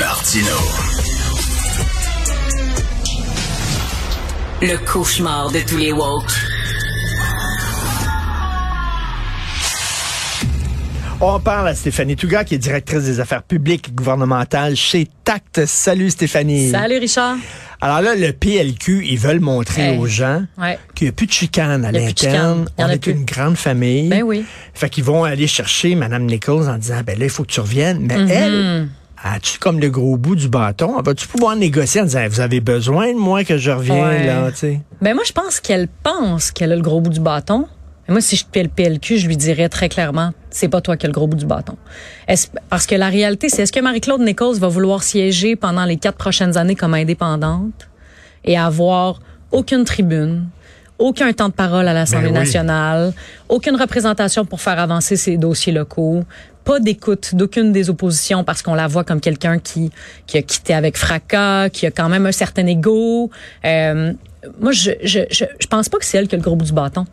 Martino. Le cauchemar de tous les woke. On parle à Stéphanie Touga, qui est directrice des affaires publiques gouvernementales chez TACT. Salut Stéphanie. Salut Richard. Alors là, le PLQ, ils veulent montrer Hey. aux gens Ouais. qu'il n'y a plus de chicane à l'interne. On est plus. une grande famille. Ben oui. Fait qu'ils vont aller chercher Mme Nichols en disant, ben là, il faut que tu reviennes. Mais Mm-hmm. elle, as-tu comme le gros bout du bâton? Vas-tu pouvoir négocier en disant, vous avez besoin de moi que je revienne, Ouais. là, tu sais? Ben moi, je pense qu'elle pense qu'elle a le gros bout du bâton. Mais moi, si je suis le PLQ, je lui dirais très clairement, c'est pas toi qui as le gros bout du bâton. Est-ce- parce que la réalité, c'est est-ce que Marie-Claude Nichols va vouloir siéger pendant les quatre prochaines années comme indépendante et avoir aucune tribune, aucun temps de parole à l'Assemblée Ben oui. nationale, aucune représentation pour faire avancer ses dossiers locaux, pas d'écoute d'aucune des oppositions parce qu'on la voit comme quelqu'un qui, qui a quitté avec fracas, qui a quand même un certain ego. Euh, moi, je, je, je, je pense pas que c'est elle qui a le gros bout du bâton.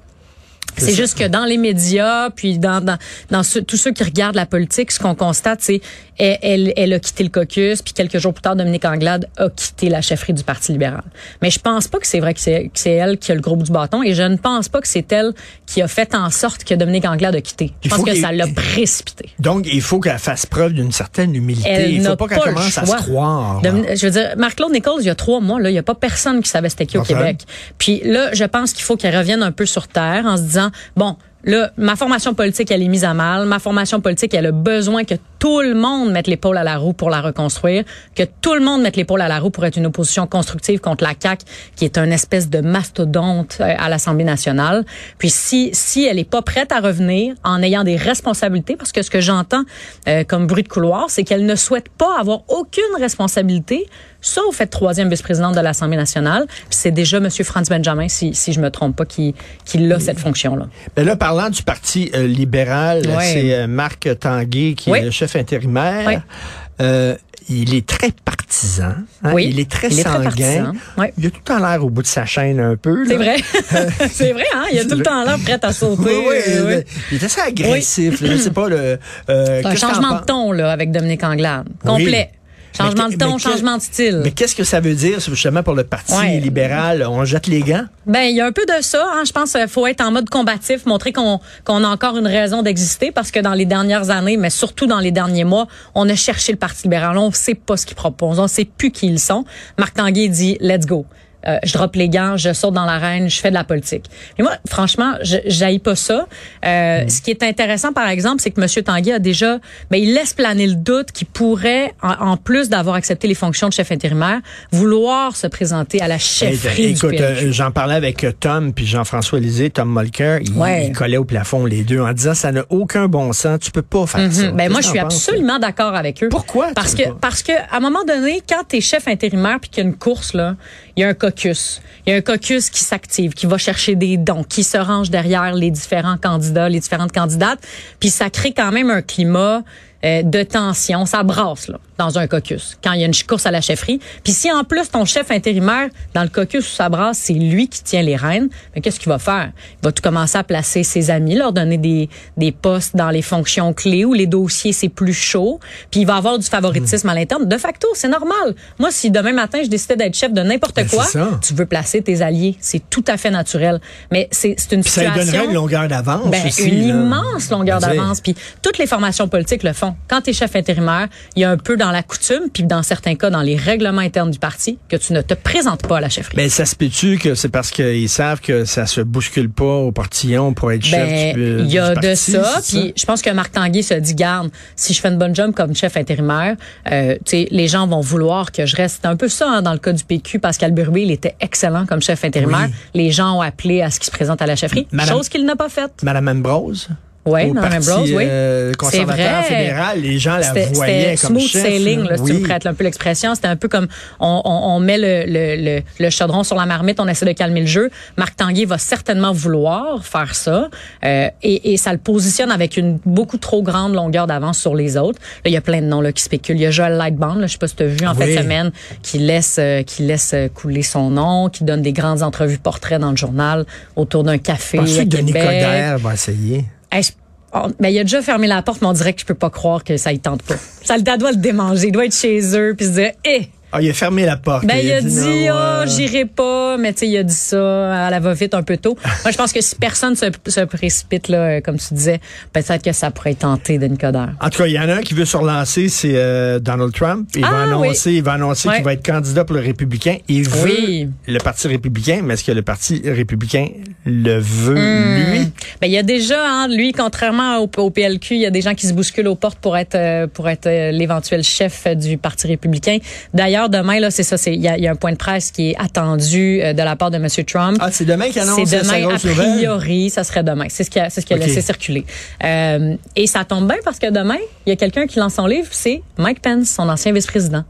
C'est juste que dans les médias, puis dans, dans, dans ceux- tous ceux qui regardent la politique, ce qu'on constate, c'est elle, elle, elle a quitté le caucus, puis quelques jours plus tard, Dominique Anglade a quitté la chefferie du Parti libéral. Mais je pense pas que c'est vrai que c'est elle qui a le bout du bâton, et je ne pense pas que c'est elle qui a fait en sorte que Dominique Anglade a quitté. Je Il pense que ça l'a précipité. Donc, il faut qu'elle fasse preuve d'une certaine humilité. Elle il n'a faut pas qu'elle pas le commence à se croire. je veux dire, Marc-Claude Nichols, il y a trois mois, là, il n'y a pas personne qui savait c'était qui au. Québec. Puis là, je pense qu'il faut qu'elle revienne un peu sur terre en se disant, bon, là, ma formation politique, elle est mise à mal. Ma formation politique, elle a besoin que tout le monde mette l'épaule à la roue pour la reconstruire, que tout le monde mette l'épaule à la roue pour être une opposition constructive contre la CAQ, qui est un espèce de mastodonte euh, à l'Assemblée nationale. Puis si si elle est pas prête à revenir en ayant des responsabilités, parce que ce que j'entends euh, comme bruit de couloir, c'est qu'elle ne souhaite pas avoir aucune responsabilité, sauf être troisième vice-présidente de l'Assemblée nationale. C'est déjà M. Franz Benjamin, si, si je me trompe pas, qui, qui a cette fonction-là. Ben là, parlant du Parti euh, libéral, c'est euh, Marc Tanguay qui Oui. est le chef intérimaire. Oui. Euh, il est très partisan. hein. Oui, Il est très il est très sanguin. partisan. Oui. Il a tout le temps l'air au bout de sa chaîne un peu. C'est vrai. c'est vrai, hein? Il a tout le temps l'air prêt à sauter. Oui, oui, euh, oui. il- est assez agressif. là. Je sais pas le. euh, un changement de ton, là, avec Dominique Anglade. Oui. Complet. Changement de ton, changement de style. Mais qu'est-ce que ça veut dire justement pour le Parti Ouais. libéral? On jette les gants? Ben, il y a un peu de ça. Hein. Je pense qu'il faut être en mode combatif, montrer qu'on qu'on a encore une raison d'exister, parce que dans les dernières années, mais surtout dans les derniers mois, on a cherché le Parti libéral. On ne sait pas ce qu'ils proposent. On ne sait plus qui ils sont. Marc Tanguay dit « Let's go ». Euh, je drop les gants, je saute dans l'arène, je fais de la politique. Mais moi, franchement, je j'haïs pas ça. Euh, Ce qui est intéressant, par exemple, c'est que M. Tanguay a déjà, ben, il laisse planer le doute qu'il pourrait, en, en plus d'avoir accepté les fonctions de chef intérimaire, vouloir se présenter à la chefferie Eh, du Écoute, PLQ. euh, j'en parlais avec euh, Tom puis Jean-François Lisée, Tom Molker. Ils Ouais. ils collaient au plafond les deux en disant ça n'a aucun bon sens. Tu peux pas faire ça. Mhm. Ben moi, je suis absolument d'accord avec eux. Pourquoi Parce que parce que à un moment donné, quand t'es chef intérimaire puis qu'il y a une course là, il y a un Il y a un caucus qui s'active, qui va chercher des dons, qui se range derrière les différents candidats, les différentes candidates, puis ça crée quand même un climat euh, de tension, ça brasse là dans un caucus quand il y a une course à la chefferie. Puis si en plus ton chef intérimaire dans le caucus où ça brasse, c'est lui qui tient les rênes, mais qu'est-ce qu'il va faire? Il va tout commencer à placer ses amis, leur donner des des postes dans les fonctions clés où les dossiers c'est plus chaud, puis il va avoir du favoritisme à l'interne. De facto, c'est normal. Moi, si demain matin je décidais d'être chef de n'importe Ben, quoi, tu veux placer tes alliés, c'est tout à fait naturel. Mais c'est c'est une Puis ça lui situation donnerait une longueur d'avance ben, une là. immense longueur dire, d'avance. Puis toutes les formations politiques le font. Quand tu es chef intérimaire, il y a un peu dans la coutume, puis dans certains cas dans les règlements internes du parti, que tu ne te présentes pas à la chefferie. Ben, ça se peut-tu que c'est parce qu'ils savent que ça se bouscule pas au portillon pour être chef Ben, du, il y a de ça, puis je pense que Marc Tanguay se dit garde, si je fais une bonne job comme chef intérimaire, euh, les gens vont vouloir que je reste. C'est un peu ça hein, dans le cas du PQ. Pascal Burbé, il était excellent comme chef intérimaire. Oui. Les gens ont appelé à ce qu'il se présente à la chefferie, Madame- chose qu'il n'a pas faite. Madame Ambrose? Oui, Mme Parti Ambrose, oui. euh, conservateur C'est vrai. fédéral, les gens la voyaient comme smooth chef. sailing, là, si tu me prêtes un peu l'expression. C'était un peu comme on, on, on met le, le, le, le chaudron sur la marmite, on essaie de calmer le jeu. Marc Tanguay va certainement vouloir faire ça euh, et, et ça le positionne avec une beaucoup trop grande longueur d'avance sur les autres. Là, il y a plein de noms là, qui spéculent. Il y a Joël Lightband, là, je sais pas si tu as vu en Oui. fin de semaine, qui laisse, euh, qui laisse euh, couler son nom, qui donne des grandes entrevues portraits dans le journal autour d'un café que Denis. Coderre va essayer? Hey, je- on- ben, il a déjà fermé la porte, mais on dirait que je peux pas croire que ça y tente pas. Ça le doit le démanger. Il doit être chez eux puis se dire, eh, Ah, il a fermé la porte. ben, il a dit, non, ah, euh, j'irai pas, mais tu sais, il a dit ça à la va-vite un peu tôt. Moi, je pense que si personne se, se précipite, là, euh, comme tu disais, peut-être que ça pourrait tenter d'une Coder. En tout cas, il y en a un qui veut se relancer, c'est euh, Donald Trump. Il va Ah, annoncer, il va annoncer Ouais. qu'il va être candidat pour le républicain. Il veut Oui. le Parti républicain, mais est-ce que le Parti républicain le veut, Hmm. lui? Ben, il y a déjà, hein, lui, contrairement au, au PLQ, il y a des gens qui se bousculent aux portes pour être, euh, pour être l'éventuel chef du Parti républicain. D'ailleurs, demain, là, c'est ça, c'est, il y y a un point de presse qui est attendu euh, de la part de M. Trump. Ah, c'est demain qu'il annonce C'est demain, a priori, ça serait demain. C'est ce qui a, c'est ce qui a laissé circuler. Euh, et ça tombe bien parce que demain, il y a quelqu'un qui lance son livre, c'est Mike Pence, son ancien vice-président,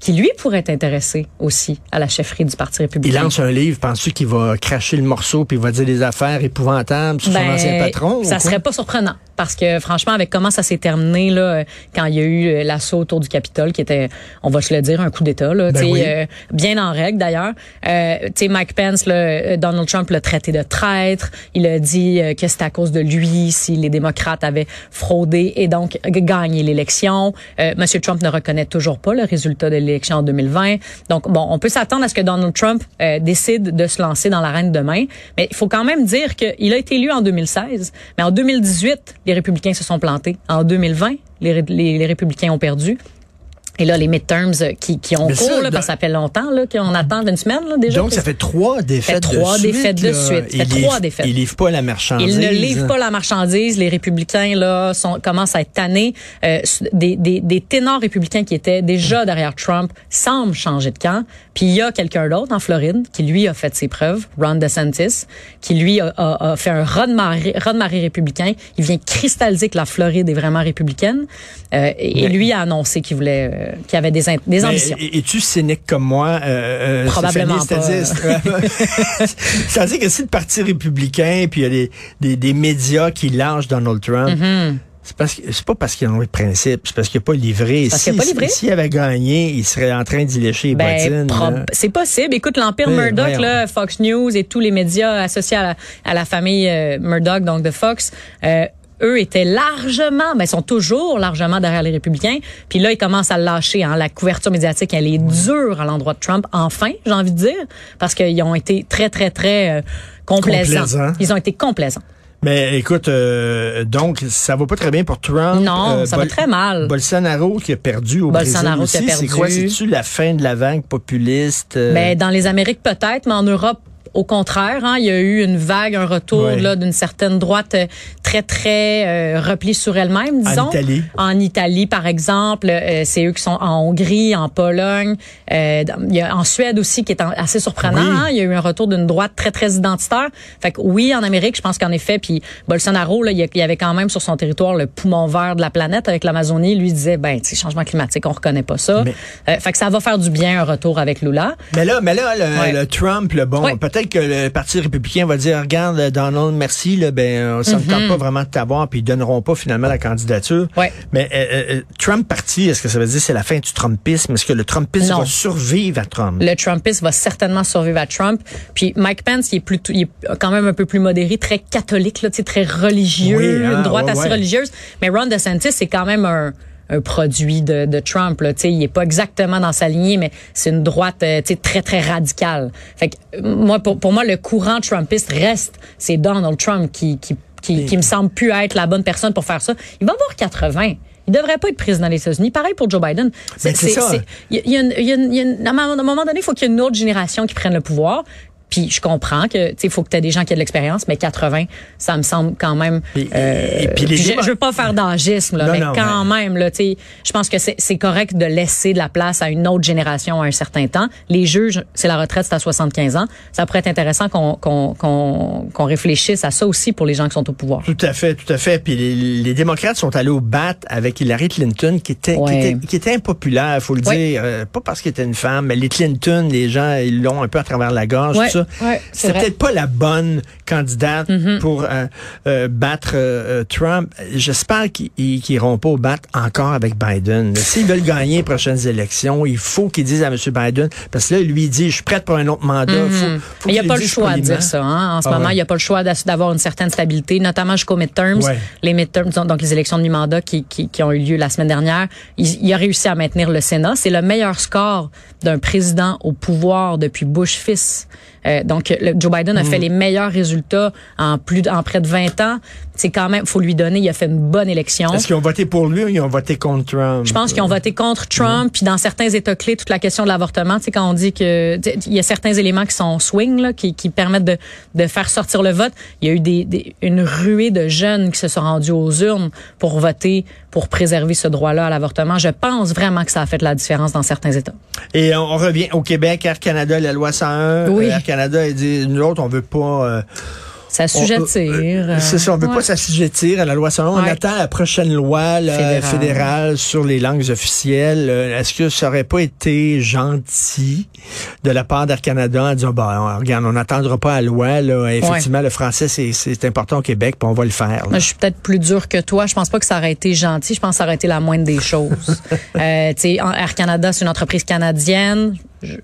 qui lui pourrait être intéressé aussi à la chefferie du Parti Il républicain. lance un livre, penses-tu qu'il va cracher le morceau puis il va dire des affaires épouvantables sur son Ben, ancien patron? Ça serait pas surprenant parce que franchement, avec comment ça s'est terminé là, quand il y a eu euh, l'assaut autour du Capitole, qui était, on va se le dire, un coup d'État, là, Ben oui. euh, bien en règle d'ailleurs. Euh, Mike Pence, là, euh, Donald Trump l'a traité de traître. Il a dit que c'était à cause de lui si les démocrates avaient fraudé et donc gagné l'élection. Euh, Monsieur Trump ne reconnaît toujours pas le résultat de l'élection en 2020. Donc bon, on peut s'attendre à ce que Donald Trump euh, décide de se lancer dans l'arène demain, mais il faut quand même dire qu'il a été élu en 2016, mais en 2018, les républicains se sont plantés. En 2020, les, les républicains ont perdu. Et là, les midterms euh, qui, qui ont Mais ça, cours, là, parce que ça fait longtemps là, qu'on attend une semaine là, déjà. Donc, ça fait trois défaites trois de suite. défaites de suite. Ça fait trois livre- défaites. Il livre pas la marchandise. Ils ne livrent pas la marchandise. Les républicains là sont, commencent à être tannés. Euh, des, des, des ténors républicains qui étaient déjà derrière Trump semblent changer de camp. Puis il y a quelqu'un d'autre en Floride qui lui a fait ses preuves, Ron DeSantis, qui lui a, a- a fait un raz-de-marée républicain. Il vient cristalliser que la Floride est vraiment républicaine. Euh, et, et Mais- lui a annoncé qu'il voulait, euh, qu'il avait des, ambitions. es- Es-tu cynique comme moi? Euh, euh, Probablement C'est-à-dire c'est-à-dire que si le Parti républicain, puis il y a des, des, des médias qui lâchent Donald Trump, Mm-hmm. c'est parce que c'est pas parce qu'ils ont le principe, c'est parce qu'il n'a pas livré. parce Si- qu'il a pas livré. S'il avait gagné, il serait en train d'y lécher les Ben, c'est possible. Écoute, l'empire Oui, Murdoch, là, Fox News et tous les médias associés à la, à la famille euh, Murdoch, donc de Fox, euh, eux étaient largement, mais sont toujours largement derrière les républicains. Puis là, ils commencent à lâcher. Hein. La couverture médiatique, elle est dure à l'endroit de Trump. Enfin, j'ai envie de dire, parce qu'ils ont été très, très, très euh, complaisants. Ils ont été complaisants. Mais écoute, euh, donc ça va pas très bien pour Trump. Non, Euh, ça va très mal. Bolsonaro qui a perdu au Bolsonaro Brésil aussi. C'est quoi? C'est-tu la fin de la vague populiste? euh? Ben, dans les Amériques peut-être, mais en Europe au contraire, hein, il y a eu une vague, un retour là d'une certaine droite euh, très très euh, repliée sur elle-même, disons. Italie. En Italie, par exemple, euh, c'est eux qui sont en Hongrie, en Pologne, euh, il y a en Suède aussi qui est en- assez surprenant. Oui. Hein, il y a eu un retour d'une droite très très identitaire. Fait que oui, en Amérique, je pense qu'en effet, puis Bolsonaro, là, il y avait quand même sur son territoire le poumon vert de la planète avec l'Amazonie. Lui disait, ben, sais, changement climatique, on reconnaît pas ça. Mais- Euh, fait que ça va faire du bien un retour avec Lula. Mais là, mais là, le, Ouais. le Trump, le bon, Ouais. Peut-être que le Parti républicain va dire, regarde, Donald, merci, là, ben, on s'en tente pas vraiment de t'avoir, puis ils donneront pas finalement la candidature. Ouais. Mais euh, euh, Trump parti, est-ce que ça veut dire c'est la fin du Trumpisme? Est-ce que le Trumpisme Non. va survivre à Trump? Le Trumpisme va certainement survivre à Trump. Puis Mike Pence, il est plutôt, il est quand même un peu plus modéré, très catholique, là, très religieux, Oui, hein, une droite ouais, assez ouais. religieuse. Mais Ron DeSantis, c'est quand même un, un produit de, de Trump. Là, tu sais, il est pas exactement dans sa lignée, mais c'est une droite euh, tu sais, très très radicale. Fait que euh, moi, pour, pour moi, le courant Trumpiste reste, c'est Donald Trump qui qui qui, qui me semble plus être la bonne personne pour faire ça. Il va avoir 80. Il devrait pas être président des États-Unis. Pareil pour Joe Biden. Ben, c'est ça. Il y a- il y a une- il y a une- il y a une- à un moment donné, il faut qu'il y ait une autre génération qui prenne le pouvoir. Puis je comprends que tu sais, faut que tu aies des gens qui aient de l'expérience, mais 80, ça me semble quand même. Et- euh, et puis les je, je veux pas faire d'agisme, là, Non, mais non, quand même, là, tu sais, je pense que c'est correct de laisser de la place à une autre génération à un certain temps. Les juges, c'est la retraite, c'est à 75 ans. Ça pourrait être intéressant qu'on qu'on qu'on réfléchisse à ça aussi pour les gens qui sont au pouvoir. Tout à fait, tout à fait. Puis les, les démocrates sont allés au bat avec Hillary Clinton, qui était, qui Ouais. était, qui était impopulaire, faut le Ouais. dire. Euh, pas parce qu'elle était une femme, mais les Clinton, les gens, ils l'ont un peu à travers la gorge. Ouais. tout ça. Ouais, c'est peut-être pas la bonne candidate Mm-hmm. pour euh, euh, battre euh, Trump. J'espère qu'ils ils- qu'ils iront pas au battre encore avec Biden. S'ils veulent gagner les prochaines élections, il faut qu'ils disent à M. Biden, parce que là, lui, il dit, je suis prête pour un autre mandat. Faut, faut Mm-hmm. Il n'y a qu'il pas le choix de dire ça. Hein? En ce Ah moment, ouais. il n'y a pas le choix d'avoir une certaine stabilité, notamment jusqu'aux midterms. Ouais. Les midterms, donc- donc les élections de mi-mandat qui, qui, qui ont eu lieu la semaine dernière. Il, il a réussi à maintenir le Sénat. C'est le meilleur score d'un président au pouvoir depuis Bush fils. Euh, donc, le- Joe Biden a fait Mm. les meilleurs résultats en plus en près de 20 ans. C'est quand même, faut lui donner, il a fait une bonne élection. Est-ce qu'ils ont voté pour lui ou ils ont voté contre Trump? Je pense qu'ils ont voté contre Trump, puis dans certains États clés, toute la question de l'avortement, tu sais, quand on dit que il y a certains éléments qui sont swing, là, qui, qui permettent de, de faire sortir le vote. Il y a eu des, des- une ruée de jeunes qui se sont rendus aux urnes pour voter pour préserver ce droit-là à l'avortement. Je pense vraiment que ça a fait la différence dans certains États. Et on, on revient au Québec, Air Canada, la loi 101. Oui. Air Canada, il dit, nous autres, on veut pas... euh, euh, C'est ça, on veut Ouais. pas s'assujettir à la loi 101. On attend la prochaine loi là, Fédérale. fédérale. sur les langues officielles. Euh, Est-ce que ça aurait pas été gentil de la part d'Air Canada en disant, bah, on- regarde, on n'attendra pas la loi. Là. Effectivement, le français, c'est- important au Québec, puis on va le faire. Moi, je suis peut-être plus dur que toi. Je pense pas que ça aurait été gentil. Je pense que ça aurait été la moindre des choses. euh, Air Canada, c'est une entreprise canadienne.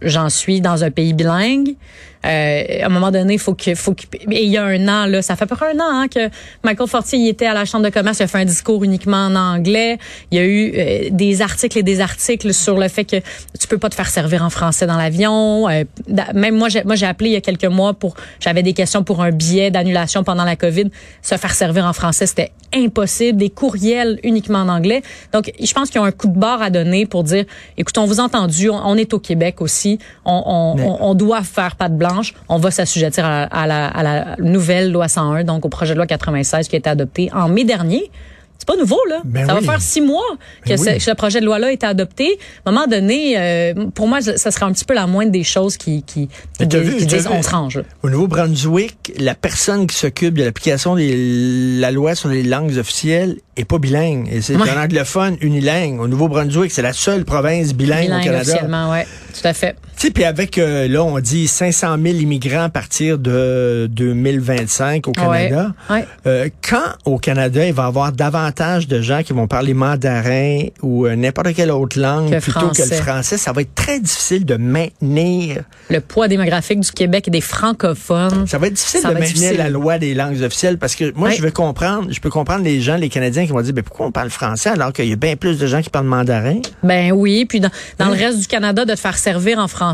J'en suis dans un pays bilingue. Euh, à un moment donné, faut que, faut que, il y a un an là, ça fait peu un an hein, que Michael Fortier il était à la chambre de commerce, il a fait un discours uniquement en anglais. Il y a eu euh, des articles et des articles sur le fait que tu peux pas te faire servir en français dans l'avion. Euh, même moi, j'ai, moi j'ai appelé il y a quelques mois pour, j'avais des questions pour un billet d'annulation pendant la COVID. Se faire servir en français, c'était impossible. Des courriels uniquement en anglais. Donc, je pense qu'ils ont un coup de barre à donner pour dire, écoute, on vous a entendu, on, on est au Québec aussi, on, on, Mais- on, on doit faire patte blanche, on va s'assujettir à, la- à la, à la nouvelle loi 101, donc au projet de loi 96 qui a été adopté en mai dernier. Pas nouveau, là. Ben ça oui. va faire six mois que, Ben ce, oui. que ce projet de loi-là a été adopté. À un moment donné, euh, pour moi, ça serait un petit peu la moindre des choses qui, qui, qui, qui vu- disent vu- on se range. Au Nouveau-Brunswick, la personne qui s'occupe de l'application de la loi sur les langues officielles est pas bilingue. Et c'est Ouais. un anglophone unilingue. Au Nouveau-Brunswick, c'est la seule province bilingue, Bilingue au Canada. officiellement, ouais. Tout à fait. Sais, puis avec, euh, là, on dit 500 000 immigrants à partir de 2025 au Canada. Ouais, ouais. Euh, quand au Canada, il va y avoir davantage de gens qui vont parler mandarin ou euh, n'importe quelle autre langue Que plutôt que le français. ça va être très difficile de maintenir. Le poids démographique du Québec et des francophones. Ça va être difficile Ça de maintenir difficile. la loi des langues officielles parce que moi, Ouais. je veux comprendre, je peux comprendre les gens, les Canadiens qui vont dire, ben, pourquoi on parle français alors qu'il y a bien plus de gens qui parlent mandarin? Ben oui, puis dans, dans le reste du Canada, de te faire servir en français,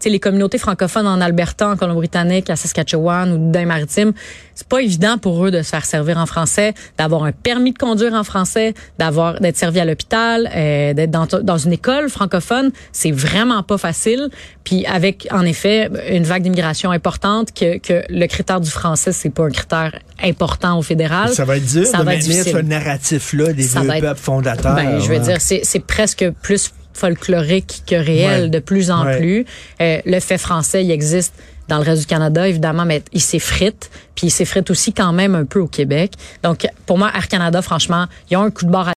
tu les communautés francophones en Alberta, en Colombie-Britannique, à Saskatchewan ou dans les maritimes, c'est pas évident pour eux de se faire servir en français, d'avoir un permis de conduire en français, d'avoir d'être servi à l'hôpital, euh, d'être dans, dans une école francophone, c'est vraiment pas facile. Puis avec, en effet, une vague d'immigration importante, que, que le critère du français, c'est pas un critère important au fédéral. Ça va être dur Ça de va être ce narratif-là des Ça vieux être- peuples fondateurs. Ben, je veux ouais. dire, c'est c'est presque plus folklorique que réel Ouais. de plus en Ouais. plus. Euh, le fait français, il existe dans le reste du Canada, évidemment, mais il s'effrite. Puis il s'effrite aussi quand même un peu au Québec. Donc, pour moi, Air Canada, franchement, ils ont un coup de barre à